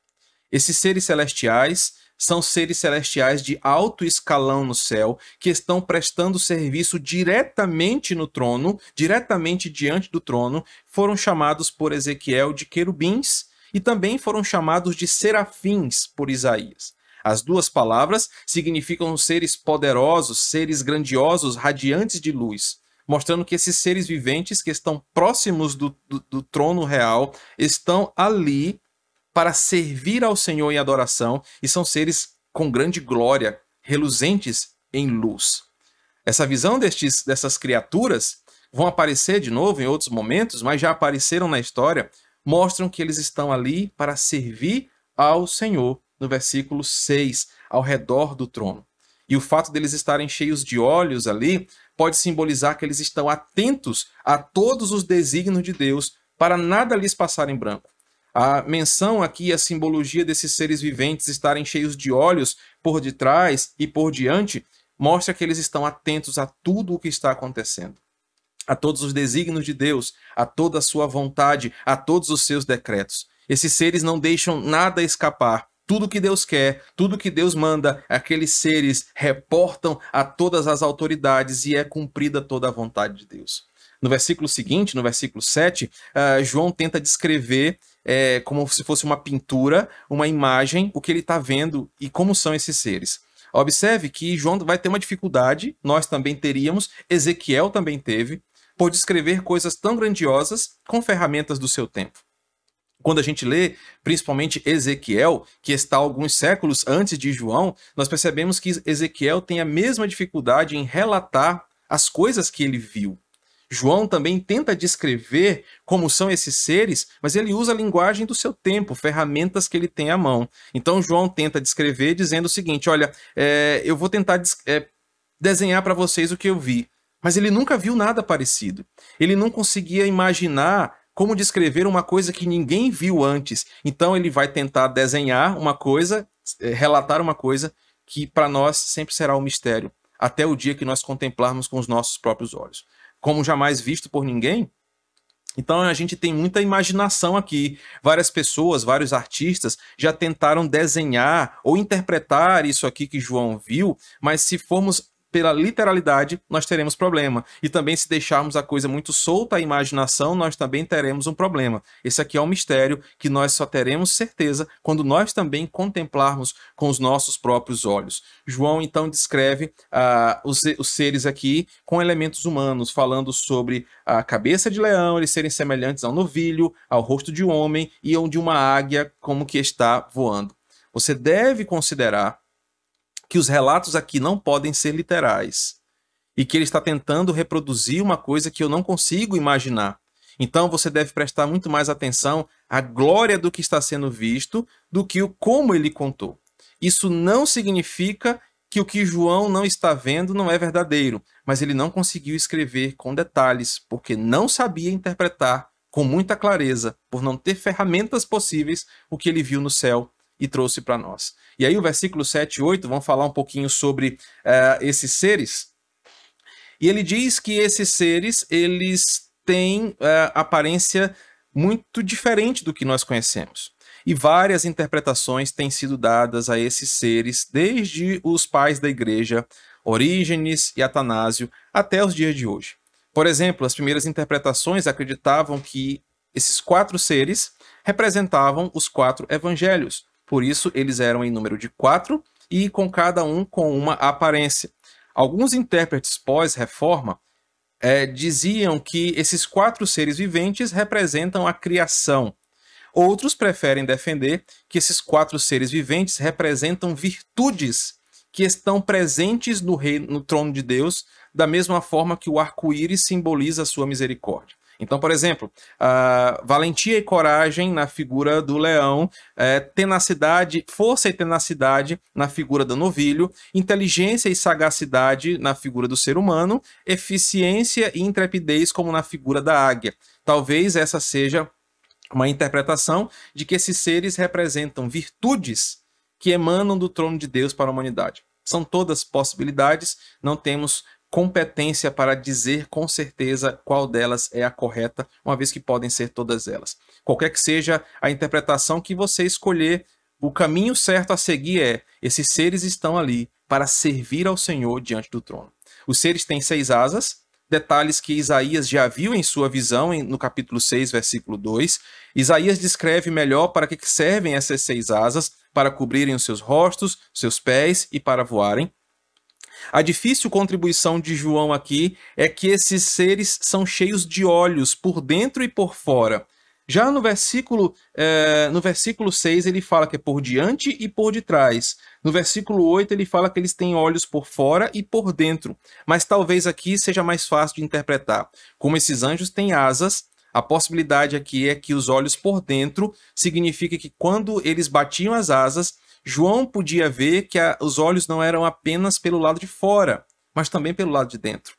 Esses seres celestiais são seres celestiais de alto escalão no céu, que estão prestando serviço diretamente no trono, diretamente diante do trono, foram chamados por Ezequiel de querubins e também foram chamados de serafins por Isaías. As duas palavras significam seres poderosos, seres grandiosos, radiantes de luz mostrando que esses seres viventes que estão próximos do, do, do trono real estão ali para servir ao Senhor em adoração e são seres com grande glória, reluzentes em luz. Essa visão destes, dessas criaturas vão aparecer de novo em outros momentos, mas já apareceram na história, mostram que eles estão ali para servir ao Senhor, no versículo 6, ao redor do trono. E o fato deles estarem cheios de olhos ali pode simbolizar que eles estão atentos a todos os desígnios de Deus para nada lhes passar em branco. A menção aqui, a simbologia desses seres viventes estarem cheios de olhos por detrás e por diante, mostra que eles estão atentos a tudo o que está acontecendo. A todos os desígnios de Deus, a toda a sua vontade, a todos os seus decretos. Esses seres não deixam nada escapar, tudo que Deus quer, tudo que Deus manda, aqueles seres reportam a todas as autoridades e é cumprida toda a vontade de Deus. No versículo seguinte, no versículo 7, uh, ah, João tenta descrever é, como se fosse uma pintura, uma imagem, o que ele está vendo e como são esses seres. Observe que João vai ter uma dificuldade, nós também teríamos, Ezequiel também teve, por descrever coisas tão grandiosas com ferramentas do seu tempo. Quando a gente lê, principalmente Ezequiel, que está alguns séculos antes de João, nós percebemos que Ezequiel tem a mesma dificuldade em relatar as coisas que ele viu. João também tenta descrever como são esses seres, mas ele usa a linguagem do seu tempo, ferramentas que ele tem à mão. Então João tenta descrever dizendo o seguinte: olha, é, eu vou tentar é, desenhar para vocês o que eu vi. Mas ele nunca viu nada parecido. Ele não conseguia imaginar como descrever uma coisa que ninguém viu antes. Então ele vai tentar desenhar uma coisa, eh, relatar uma coisa que para nós sempre será um mistério, até o dia que nós contemplarmos com os nossos próprios olhos. Como jamais visto por ninguém, então a gente tem muita imaginação aqui. Várias pessoas, vários artistas já tentaram desenhar ou interpretar isso aqui que João viu, mas se formos pela literalidade, nós teremos problema. E também, se deixarmos a coisa muito solta à imaginação, nós também teremos um problema. Esse aqui é um mistério que nós só teremos certeza quando nós também contemplarmos com os nossos próprios olhos. João, então, descreve uh, os, os seres aqui com elementos humanos, falando sobre a cabeça de leão, eles serem semelhantes ao novilho, ao rosto de um homem e de uma águia, como que está voando. Você deve considerar que os relatos aqui não podem ser literais. e que ele está tentando reproduzir uma coisa que eu não consigo imaginar. Então você deve prestar muito mais atenção à glória do que está sendo visto do que o como ele contou. Isso não significa que o que João não está vendo não é verdadeiro, mas ele não conseguiu escrever com detalhes, porque não sabia interpretar com muita clareza, por não ter ferramentas possíveis, o que ele viu no céu e trouxe para nós. E aí o versículo 7 e 8 vão falar um pouquinho sobre uh, esses seres. E ele diz que esses seres, eles têm uh, aparência muito diferente do que nós conhecemos. E várias interpretações têm sido dadas a esses seres, desde os pais da igreja, Orígenes e Atanásio, até os dias de hoje. Por exemplo, as primeiras interpretações acreditavam que esses quatro seres representavam os quatro evangelhos. Por isso, eles eram em número de quatro e com cada um com uma aparência. Alguns intérpretes pós-reforma é, diziam que esses quatro seres viventes representam a criação. Outros preferem defender que esses quatro seres viventes representam virtudes que estão presentes no, no trono de Deus, da mesma forma que o arco-íris simboliza a sua misericórdia. Então, por exemplo, valentia e coragem na figura do leão, é, tenacidade, força e tenacidade na figura do novilho, inteligência e sagacidade na figura do ser humano, eficiência e intrepidez como na figura da águia. Talvez essa seja uma interpretação de que esses seres representam virtudes que emanam do trono de Deus para a humanidade. São todas possibilidades, não temos competência para dizer com certeza qual delas é a correta, uma vez que podem ser todas elas. Qualquer que seja a interpretação que você escolher, o caminho certo a seguir é: esses seres estão ali para servir ao Senhor diante do trono. Os seres têm seis asas, detalhes que Isaías já viu em sua visão no capítulo 6, versículo 2. Isaías descreve melhor para que servem essas seis asas, para cobrirem os seus rostos, seus pés e para voarem. A difícil contribuição de João aqui é que esses seres são cheios de olhos por dentro e por fora. Já no versículo, é, no versículo 6 ele fala que é por diante e por detrás. No versículo 8 ele fala que eles têm olhos por fora e por dentro. Mas talvez aqui seja mais fácil de interpretar. Como esses anjos têm asas, a possibilidade aqui é que os olhos por dentro significa que quando eles batiam as asas, João podia ver que a, os olhos não eram apenas pelo lado de fora, mas também pelo lado de dentro.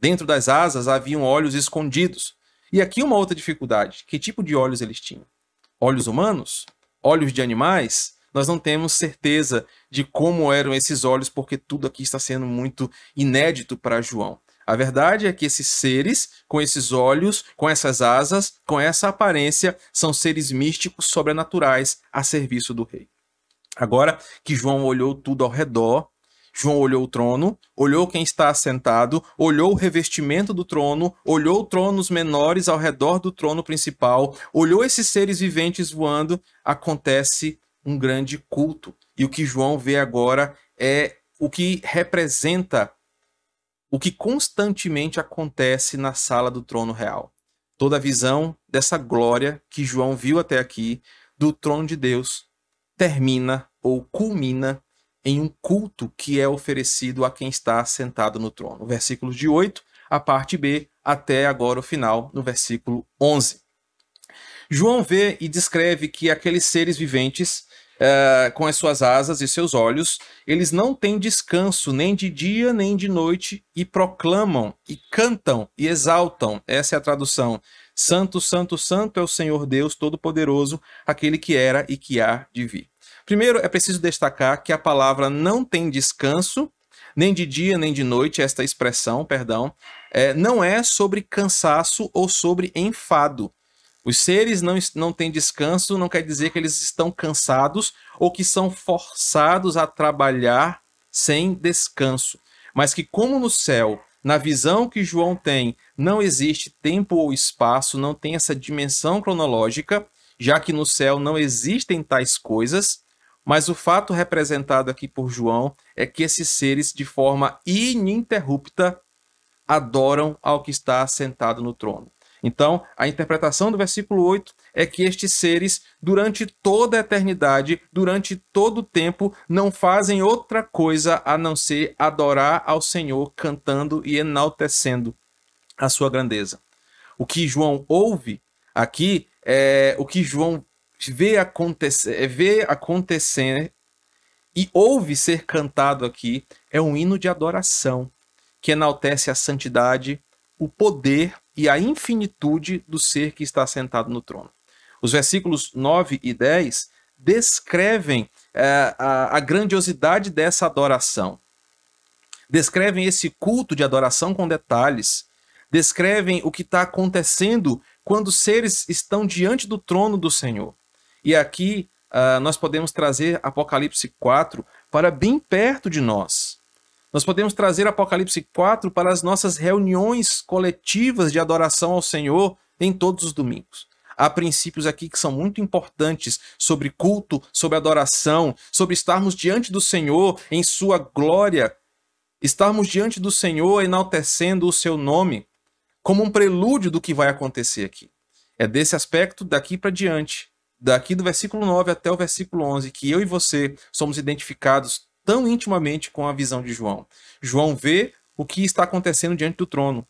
Dentro das asas haviam olhos escondidos. E aqui uma outra dificuldade: que tipo de olhos eles tinham? Olhos humanos? Olhos de animais? Nós não temos certeza de como eram esses olhos, porque tudo aqui está sendo muito inédito para João. A verdade é que esses seres, com esses olhos, com essas asas, com essa aparência, são seres místicos sobrenaturais a serviço do rei. Agora que João olhou tudo ao redor, João olhou o trono, olhou quem está assentado, olhou o revestimento do trono, olhou tronos menores ao redor do trono principal, olhou esses seres viventes voando, acontece um grande culto. E o que João vê agora é o que representa o que constantemente acontece na sala do trono real. Toda a visão dessa glória que João viu até aqui do trono de Deus termina ou culmina em um culto que é oferecido a quem está sentado no trono. Versículos de 8, a parte B, até agora o final, no versículo 11. João vê e descreve que aqueles seres viventes, uh, com as suas asas e seus olhos, eles não têm descanso nem de dia nem de noite e proclamam e cantam e exaltam. Essa é a tradução. Santo, Santo, Santo é o Senhor Deus Todo-Poderoso, aquele que era e que há de vir. Primeiro, é preciso destacar que a palavra não tem descanso, nem de dia nem de noite, esta expressão, perdão, é, não é sobre cansaço ou sobre enfado. Os seres não, não têm descanso, não quer dizer que eles estão cansados ou que são forçados a trabalhar sem descanso, mas que, como no céu na visão que João tem, não existe tempo ou espaço, não tem essa dimensão cronológica, já que no céu não existem tais coisas, mas o fato representado aqui por João é que esses seres, de forma ininterrupta, adoram ao que está sentado no trono. Então, a interpretação do versículo 8 é que estes seres, durante toda a eternidade, durante todo o tempo, não fazem outra coisa a não ser adorar ao Senhor, cantando e enaltecendo a sua grandeza. O que João ouve aqui é o que João vê acontecer, é vê acontecer e ouve ser cantado aqui é um hino de adoração que enaltece a santidade, o poder e a infinitude do ser que está sentado no trono. Os versículos 9 e 10 descrevem é, a, a grandiosidade dessa adoração. Descrevem esse culto de adoração com detalhes. Descrevem o que está acontecendo quando seres estão diante do trono do Senhor. E aqui uh, nós podemos trazer Apocalipse 4 para bem perto de nós. Nós podemos trazer Apocalipse 4 para as nossas reuniões coletivas de adoração ao Senhor em todos os domingos. Há princípios aqui que são muito importantes sobre culto, sobre adoração, sobre estarmos diante do Senhor em sua glória, estarmos diante do Senhor enaltecendo o seu nome, como um prelúdio do que vai acontecer aqui. É desse aspecto daqui para diante, daqui do versículo 9 até o versículo 11, que eu e você somos identificados tão intimamente com a visão de João. João vê o que está acontecendo diante do trono.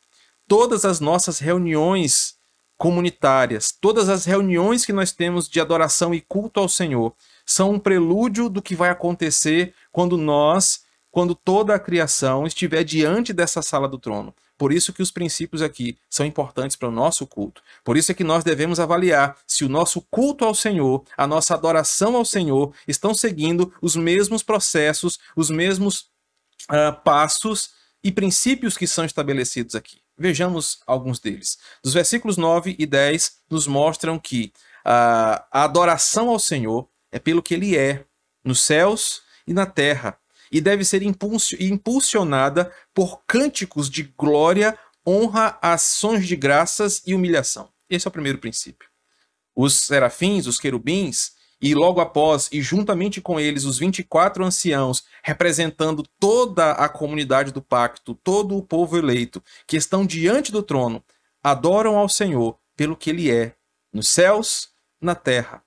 Todas as nossas reuniões comunitárias, todas as reuniões que nós temos de adoração e culto ao Senhor, são um prelúdio do que vai acontecer quando nós, quando toda a criação estiver diante dessa sala do trono. Por isso que os princípios aqui são importantes para o nosso culto. Por isso é que nós devemos avaliar se o nosso culto ao Senhor, a nossa adoração ao Senhor, estão seguindo os mesmos processos, os mesmos uh, passos e princípios que são estabelecidos aqui. Vejamos alguns deles. Dos versículos 9 e 10 nos mostram que uh, a adoração ao Senhor é pelo que Ele é, nos céus e na terra, e deve ser impulsionada por cânticos de glória, honra, ações de graças e humilhação. Esse é o primeiro princípio. Os serafins, os querubins, e logo após, e juntamente com eles, os 24 anciãos, representando toda a comunidade do pacto, todo o povo eleito, que estão diante do trono, adoram ao Senhor pelo que ele é, nos céus, na terra,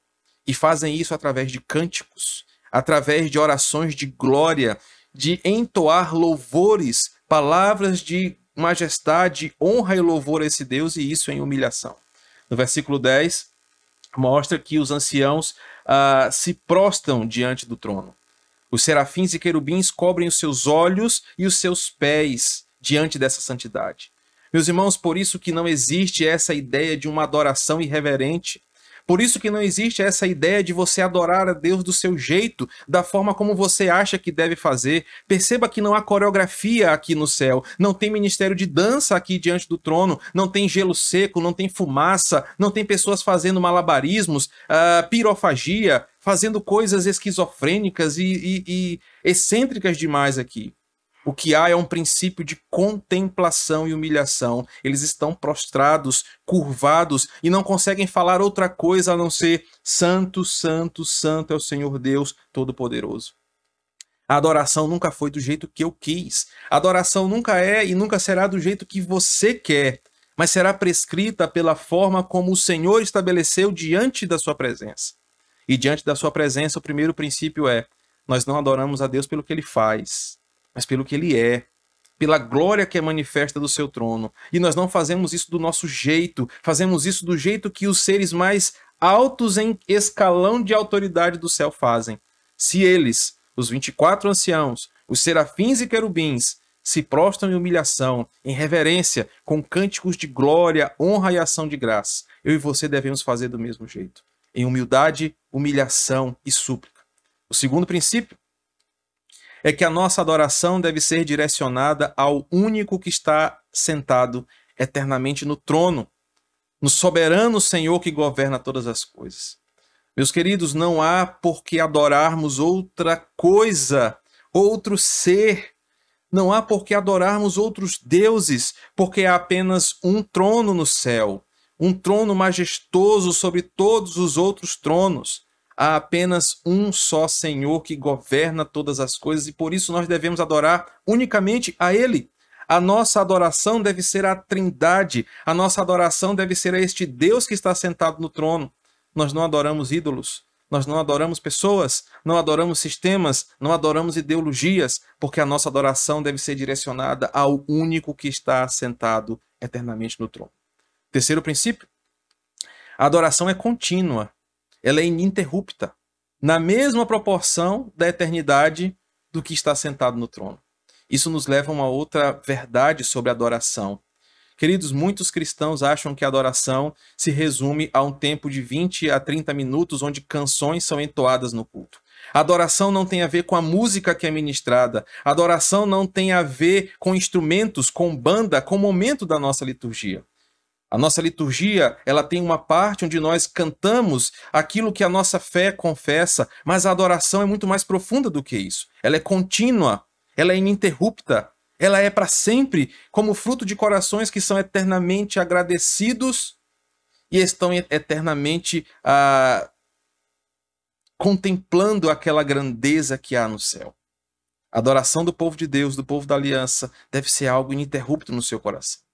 e fazem isso através de cânticos, através de orações de glória, de entoar louvores, palavras de majestade, honra e louvor a esse Deus, e isso em humilhação. No versículo 10, mostra que os anciãos uh, se prostam diante do trono. Os serafins e querubins cobrem os seus olhos e os seus pés diante dessa santidade. Meus irmãos, por isso que não existe essa ideia de uma adoração irreverente, por isso que não existe essa ideia de você adorar a Deus do seu jeito, da forma como você acha que deve fazer. Perceba que não há coreografia aqui no céu, não tem ministério de dança aqui diante do trono, não tem gelo seco, não tem fumaça, não tem pessoas fazendo malabarismos, uh, pirofagia, fazendo coisas esquizofrênicas e, e, e excêntricas demais aqui. O que há é um princípio de contemplação e humilhação. Eles estão prostrados, curvados e não conseguem falar outra coisa a não ser Santo, Santo, Santo é o Senhor Deus Todo-Poderoso. A adoração nunca foi do jeito que eu quis. A adoração nunca é e nunca será do jeito que você quer, mas será prescrita pela forma como o Senhor estabeleceu diante da sua presença. E diante da sua presença, o primeiro princípio é: nós não adoramos a Deus pelo que ele faz, mas pelo que ele é, pela glória que é manifesta do seu trono. E nós não fazemos isso do nosso jeito, fazemos isso do jeito que os seres mais altos em escalão de autoridade do céu fazem. Se eles, os 24 anciãos, os serafins e querubins, se prostram em humilhação, em reverência, com cânticos de glória, honra e ação de graça, eu e você devemos fazer do mesmo jeito, em humildade, humilhação e súplica. O segundo princípio é que a nossa adoração deve ser direcionada ao único que está sentado eternamente no trono, no soberano Senhor que governa todas as coisas. Meus queridos, não há por que adorarmos outra coisa, outro ser. Não há por que adorarmos outros deuses, porque há apenas um trono no céu, um trono majestoso sobre todos os outros tronos há apenas um só Senhor que governa todas as coisas e por isso nós devemos adorar unicamente a Ele. A nossa adoração deve ser a Trindade. A nossa adoração deve ser a este Deus que está sentado no trono. Nós não adoramos ídolos, nós não adoramos pessoas, não adoramos sistemas, não adoramos ideologias, porque a nossa adoração deve ser direcionada ao único que está sentado eternamente no trono. Terceiro princípio: a adoração é contínua, ela é ininterrupta, na mesma proporção da eternidade do que está sentado no trono. Isso nos leva a uma outra verdade sobre adoração. Queridos, muitos cristãos acham que a adoração se resume a um tempo de 20 a 30 minutos onde canções são entoadas no culto. A adoração não tem a ver com a música que é ministrada. A adoração não tem a ver com instrumentos, com banda, com o momento da nossa liturgia. A nossa liturgia, ela tem uma parte onde nós cantamos aquilo que a nossa fé confessa, mas a adoração é muito mais profunda do que isso. Ela é contínua, ela é ininterrupta, ela é para sempre, como fruto de corações que são eternamente agradecidos e estão eternamente ah, contemplando aquela grandeza que há no céu. A adoração do povo de Deus, do povo da aliança, deve ser algo ininterrupto no seu coração.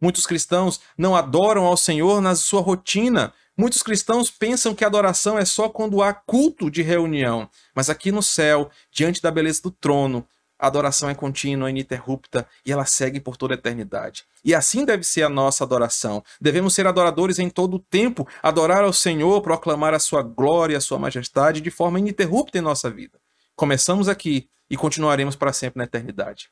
Muitos cristãos não adoram ao Senhor na sua rotina. Muitos cristãos pensam que a adoração é só quando há culto de reunião. Mas aqui no céu, diante da beleza do trono, a adoração é contínua, ininterrupta e ela segue por toda a eternidade. E assim deve ser a nossa adoração. Devemos ser adoradores em todo o tempo, adorar ao Senhor, proclamar a sua glória, a sua majestade de forma ininterrupta em nossa vida. Começamos aqui e continuaremos para sempre na eternidade.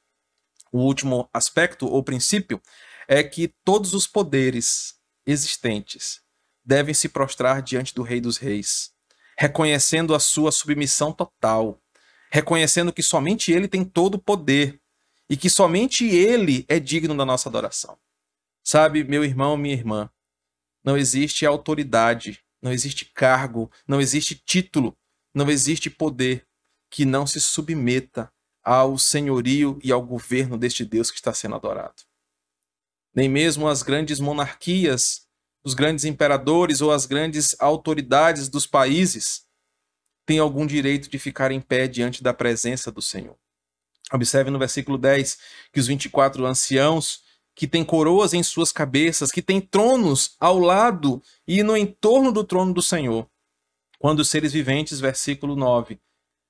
O último aspecto ou princípio é que todos os poderes existentes devem se prostrar diante do Rei dos Reis, reconhecendo a sua submissão total reconhecendo que somente Ele tem todo o poder e que somente Ele é digno da nossa adoração. Sabe, meu irmão, minha irmã, não existe autoridade, não existe cargo, não existe título, não existe poder que não se submeta ao senhorio e ao governo deste Deus que está sendo adorado. Nem mesmo as grandes monarquias, os grandes imperadores ou as grandes autoridades dos países tem algum direito de ficar em pé diante da presença do Senhor. Observe no versículo 10 que os 24 anciãos, que têm coroas em suas cabeças, que têm tronos ao lado e no entorno do trono do Senhor, quando os seres viventes, versículo 9, uh,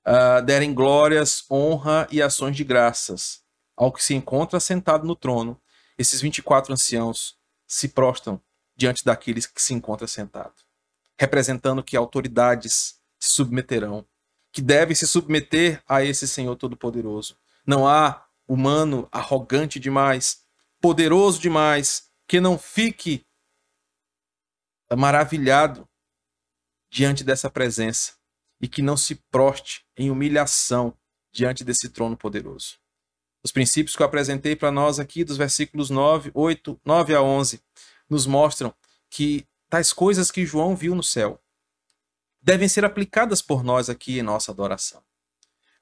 ah, derem glórias, honra e ações de graças ao que se encontra sentado no trono, esses 24 anciãos se prostram diante daqueles que se encontra sentado, representando que autoridades, se submeterão, que devem se submeter a esse Senhor Todo-Poderoso. Não há humano arrogante demais, poderoso demais, que não fique maravilhado diante dessa presença e que não se proste em humilhação diante desse trono poderoso. Os princípios que eu apresentei para nós aqui, dos versículos 9, 8, 9 a 11, nos mostram que tais coisas que João viu no céu devem ser aplicadas por nós aqui em nossa adoração.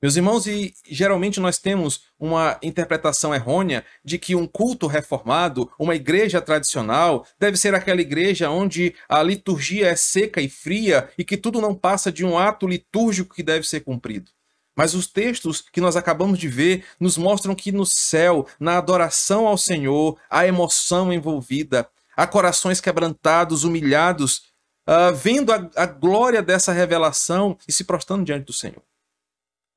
Meus irmãos, e geralmente nós temos uma interpretação errônea de que um culto reformado, uma igreja tradicional, deve ser aquela igreja onde a liturgia é seca e fria e que tudo não passa de um ato litúrgico que deve ser cumprido. Mas os textos que nós acabamos de ver nos mostram que no céu, na adoração ao Senhor, há emoção envolvida, há corações quebrantados, humilhados, uh, vendo a, a glória dessa revelação e se prostrando diante do Senhor.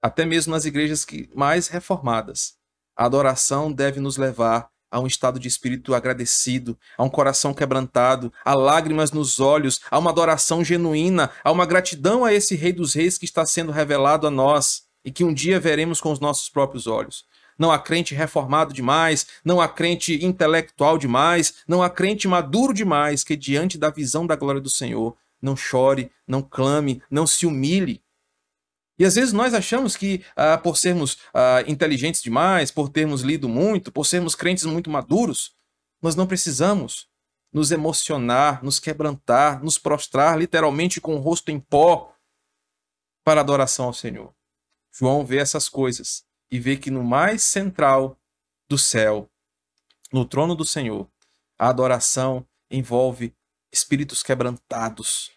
Até mesmo nas igrejas que mais reformadas, a adoração deve nos levar a um estado de espírito agradecido, a um coração quebrantado, a lágrimas nos olhos, a uma adoração genuína, a uma gratidão a esse Rei dos Reis que está sendo revelado a nós e que um dia veremos com os nossos próprios olhos não há crente reformado demais, não há crente intelectual demais, não há crente maduro demais que, diante da visão da glória do Senhor, não chore, não clame, não se humilhe. E às vezes nós achamos que, ah, por sermos ah, inteligentes demais, por termos lido muito, por sermos crentes muito maduros, nós não precisamos nos emocionar, nos quebrantar, nos prostrar literalmente com o rosto em pó para adoração ao Senhor. João vê essas coisas e vê que no mais central do céu, no trono do Senhor, a adoração envolve espíritos quebrantados,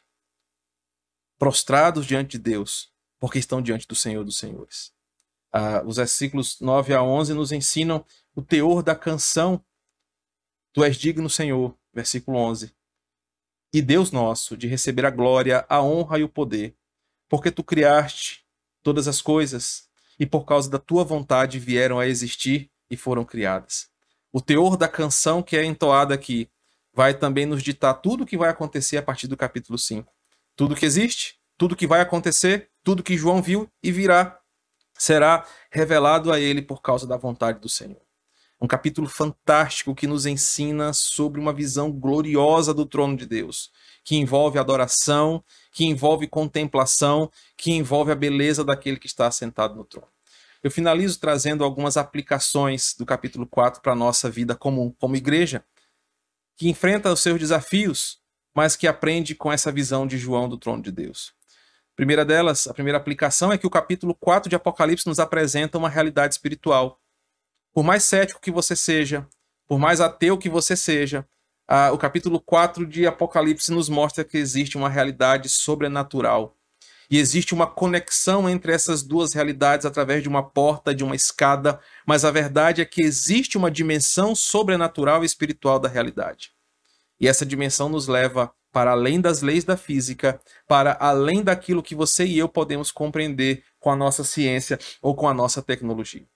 prostrados diante de Deus, porque estão diante do Senhor dos Senhores. Ah, os versículos 9 a 11 nos ensinam o teor da canção. Tu és digno, Senhor, versículo 11, e Deus nosso, de receber a glória, a honra e o poder, porque tu criaste todas as coisas e por causa da tua vontade vieram a existir e foram criadas. O teor da canção que é entoada aqui vai também nos ditar tudo o que vai acontecer a partir do capítulo 5. Tudo que existe, tudo que vai acontecer, tudo que João viu e virá, será revelado a ele por causa da vontade do Senhor. Um capítulo fantástico que nos ensina sobre uma visão gloriosa do trono de Deus, que envolve adoração, que envolve contemplação, que envolve a beleza daquele que está sentado no trono. Eu finalizo trazendo algumas aplicações do capítulo 4 para a nossa vida comum, como igreja, que enfrenta os seus desafios, mas que aprende com essa visão de João do trono de Deus. Primeira delas, a primeira aplicação é que o capítulo 4 de Apocalipse nos apresenta uma realidade espiritual por mais cético que você seja, por mais ateu que você seja, o capítulo 4 de Apocalipse nos mostra que existe uma realidade sobrenatural. E existe uma conexão entre essas duas realidades através de uma porta, de uma escada, mas a verdade é que existe uma dimensão sobrenatural e espiritual da realidade. E essa dimensão nos leva para além das leis da física, para além daquilo que você e eu podemos compreender com a nossa ciência ou com a nossa tecnologia.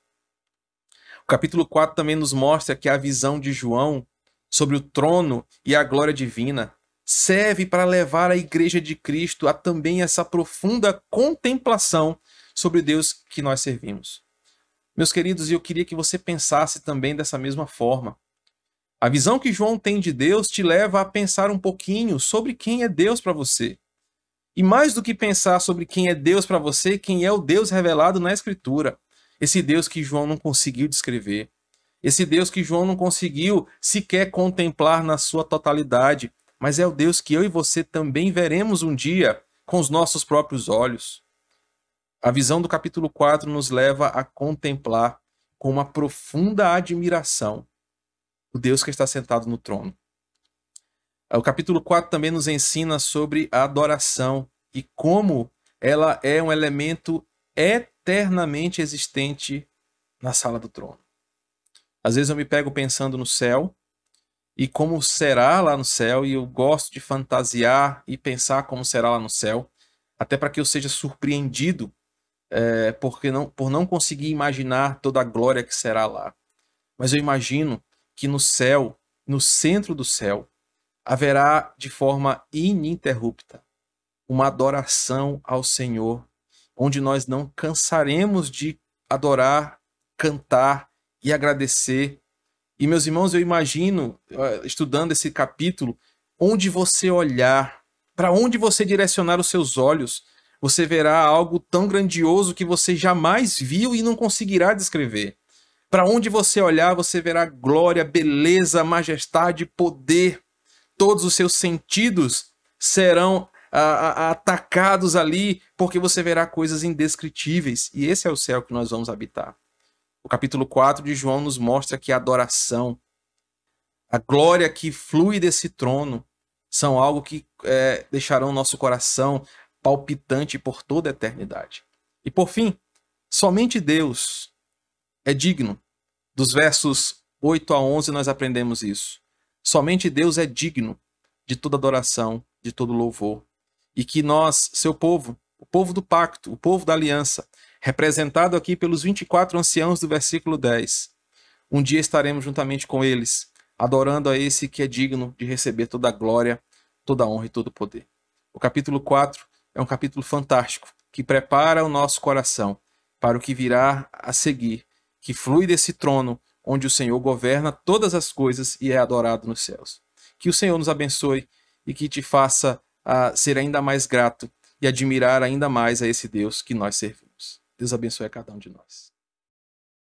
O capítulo 4 também nos mostra que a visão de João sobre o trono e a glória divina serve para levar a igreja de Cristo a também essa profunda contemplação sobre Deus que nós servimos. Meus queridos, eu queria que você pensasse também dessa mesma forma. A visão que João tem de Deus te leva a pensar um pouquinho sobre quem é Deus para você. E mais do que pensar sobre quem é Deus para você, quem é o Deus revelado na Escritura. Esse Deus que João não conseguiu descrever. Esse Deus que João não conseguiu sequer contemplar na sua totalidade. Mas é o Deus que eu e você também veremos um dia com os nossos próprios olhos. A visão do capítulo 4 nos leva a contemplar com uma profunda admiração o Deus que está sentado no trono. O capítulo 4 também nos ensina sobre a adoração e como ela é um elemento eternamente existente na sala do trono. Às vezes eu me pego pensando no céu e como será lá no céu, e eu gosto de fantasiar e pensar como será lá no céu, até para que eu seja surpreendido é, porque não, por não conseguir imaginar toda a glória que será lá. Mas eu imagino que no céu, no centro do céu, haverá de forma ininterrupta uma adoração ao Senhor onde nós não cansaremos de adorar, cantar e agradecer. E, meus irmãos, eu imagino, estudando esse capítulo, onde você olhar, para onde você direcionar os seus olhos, você verá algo tão grandioso que você jamais viu e não conseguirá descrever. Para onde você olhar, você verá glória, beleza, majestade, poder. Todos os seus sentidos serão atacados ali, porque você verá coisas indescritíveis. E esse é o céu que nós vamos habitar. O capítulo 4 de João nos mostra que a adoração, a glória que flui desse trono, são algo que é, deixarão nosso coração palpitante por toda a eternidade. E por fim, somente Deus é digno. Dos versos 8 a 11 nós aprendemos isso. Somente Deus é digno de toda adoração, de todo louvor e que nós, seu povo, o povo do pacto, o povo da aliança, representado aqui pelos 24 anciãos do versículo 10, um dia estaremos juntamente com eles, adorando a esse que é digno de receber toda a glória, toda a honra e todo o poder. O capítulo 4 é um capítulo fantástico que prepara o nosso coração para o que virá a seguir, que flui desse trono onde o Senhor governa todas as coisas e é adorado nos céus. Que o Senhor nos abençoe e que te faça a ser ainda mais grato e admirar ainda mais a esse Deus que nós servimos. Deus abençoe a cada um de nós.